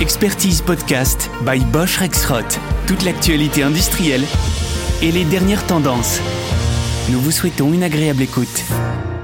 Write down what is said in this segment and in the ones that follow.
Expertise Podcast by Bosch Rexroth. Toute l'actualité industrielle et les dernières tendances. Nous vous souhaitons une agréable écoute.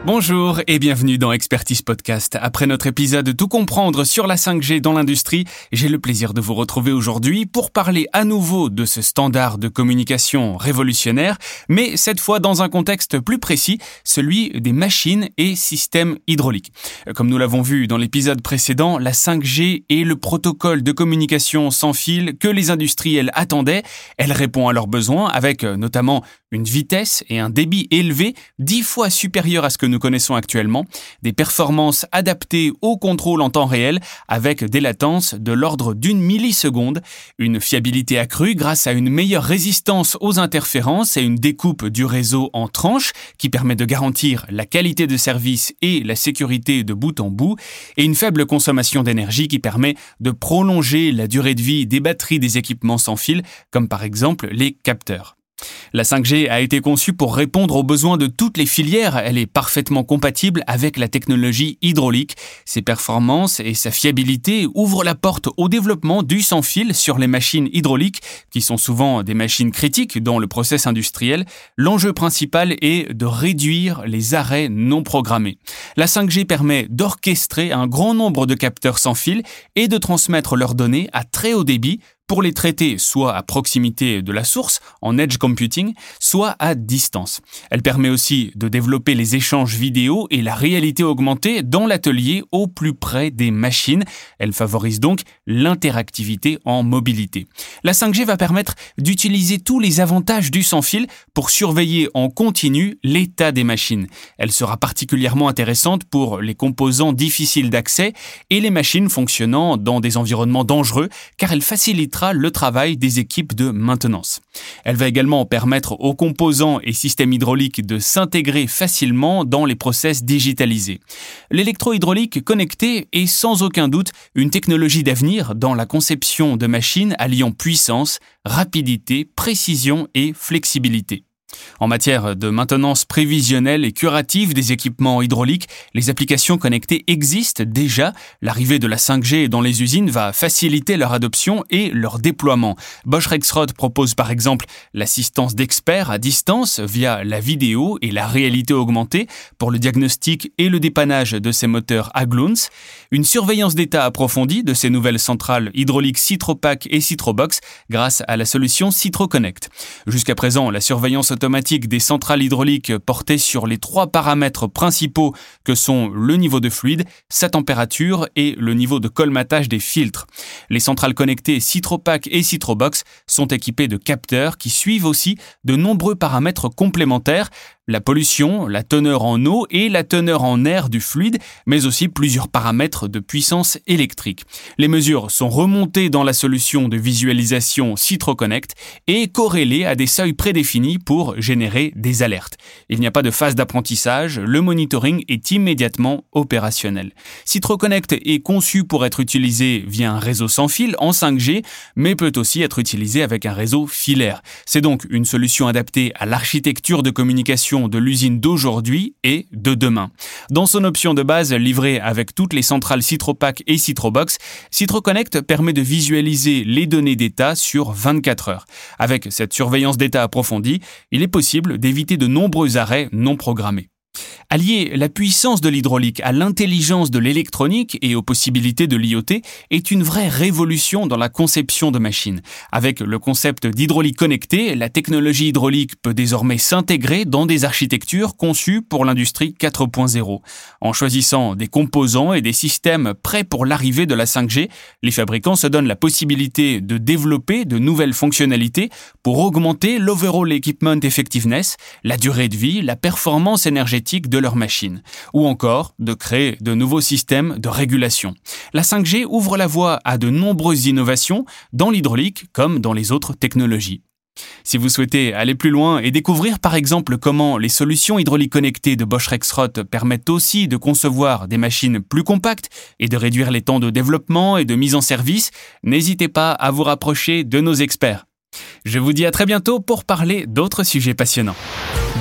Bonjour et bienvenue dans Expertise Podcast. Après notre épisode Tout comprendre sur la 5G dans l'industrie, j'ai le plaisir de vous retrouver aujourd'hui pour parler à nouveau de ce standard de communication révolutionnaire, mais cette fois dans un contexte plus précis, celui des machines et systèmes hydrauliques. Comme nous l'avons vu dans l'épisode précédent, la 5G est le protocole de communication sans fil que les industriels attendaient. Elle répond à leurs besoins avec notamment une vitesse et un débit élevé, dix fois supérieur à ce que nous connaissons actuellement, des performances adaptées au contrôle en temps réel avec des latences de l'ordre d'une milliseconde, une fiabilité accrue grâce à une meilleure résistance aux interférences et une découpe du réseau en tranches qui permet de garantir la qualité de service et la sécurité de bout en bout, et une faible consommation d'énergie qui permet de prolonger la durée de vie des batteries des équipements sans fil, comme par exemple les capteurs. La 5G a été conçue pour répondre aux besoins de toutes les filières. Elle est parfaitement compatible avec la technologie hydraulique. Ses performances et sa fiabilité ouvrent la porte au développement du sans-fil sur les machines hydrauliques, qui sont souvent des machines critiques dans le process industriel. L'enjeu principal est de réduire les arrêts non programmés. La 5G permet d'orchestrer un grand nombre de capteurs sans fil et de transmettre leurs données à très haut débit pour les traiter soit à proximité de la source, en edge computing, soit à distance. Elle permet aussi de développer les échanges vidéo et la réalité augmentée dans l'atelier au plus près des machines. Elle favorise donc l'interactivité en mobilité. La 5G va permettre d'utiliser tous les avantages du sans-fil pour surveiller en continu l'état des machines. Elle sera particulièrement intéressante pour les composants difficiles d'accès et les machines fonctionnant dans des environnements dangereux car elle facilitera le travail des équipes de maintenance. Elle va également permettre aux composants et systèmes hydrauliques de s'intégrer facilement dans les process digitalisés. L'électrohydraulique connecté est sans aucun doute une technologie d'avenir dans la conception de machines alliant puissance, rapidité, précision et flexibilité. En matière de maintenance prévisionnelle et curative des équipements hydrauliques, les applications connectées existent déjà. L'arrivée de la 5G dans les usines va faciliter leur adoption et leur déploiement. Bosch Rexroth propose par exemple l'assistance d'experts à distance via la vidéo et la réalité augmentée pour le diagnostic et le dépannage de ces moteurs Agloons, une surveillance d'état approfondie de ces nouvelles centrales hydrauliques Citropac et Citrobox grâce à la solution CitroConnect. Jusqu'à présent, la surveillance des centrales hydrauliques portait sur les trois paramètres principaux que sont le niveau de fluide, sa température et le niveau de colmatage des filtres. Les centrales connectées Citropac et Citrobox sont équipées de capteurs qui suivent aussi de nombreux paramètres complémentaires la pollution, la teneur en eau et la teneur en air du fluide, mais aussi plusieurs paramètres de puissance électrique. Les mesures sont remontées dans la solution de visualisation CitroConnect et corrélées à des seuils prédéfinis pour générer des alertes. Il n'y a pas de phase d'apprentissage, le monitoring est immédiatement opérationnel. CitroConnect est conçu pour être utilisé via un réseau sans fil en 5G, mais peut aussi être utilisé avec un réseau filaire. C'est donc une solution adaptée à l'architecture de communication de l'usine d'aujourd'hui et de demain. Dans son option de base livrée avec toutes les centrales Citropac et Citrobox, CitroConnect permet de visualiser les données d'état sur 24 heures. Avec cette surveillance d'état approfondie, il est possible d'éviter de nombreux arrêts non programmés. Allier la puissance de l'hydraulique à l'intelligence de l'électronique et aux possibilités de l'IoT est une vraie révolution dans la conception de machines. Avec le concept d'hydraulique connectée, la technologie hydraulique peut désormais s'intégrer dans des architectures conçues pour l'industrie 4.0. En choisissant des composants et des systèmes prêts pour l'arrivée de la 5G, les fabricants se donnent la possibilité de développer de nouvelles fonctionnalités pour augmenter l'overall equipment effectiveness, la durée de vie, la performance énergétique de leurs machines, ou encore de créer de nouveaux systèmes de régulation. La 5G ouvre la voie à de nombreuses innovations dans l'hydraulique comme dans les autres technologies. Si vous souhaitez aller plus loin et découvrir par exemple comment les solutions hydrauliques connectées de Bosch Rexroth permettent aussi de concevoir des machines plus compactes et de réduire les temps de développement et de mise en service, n'hésitez pas à vous rapprocher de nos experts. Je vous dis à très bientôt pour parler d'autres sujets passionnants.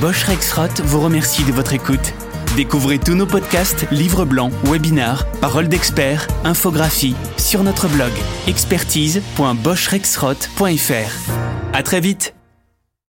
Bosch Rexroth vous remercie de votre écoute. Découvrez tous nos podcasts, livres blancs, webinars, paroles d'experts, infographies sur notre blog expertise.boschrexroth.fr. À très vite!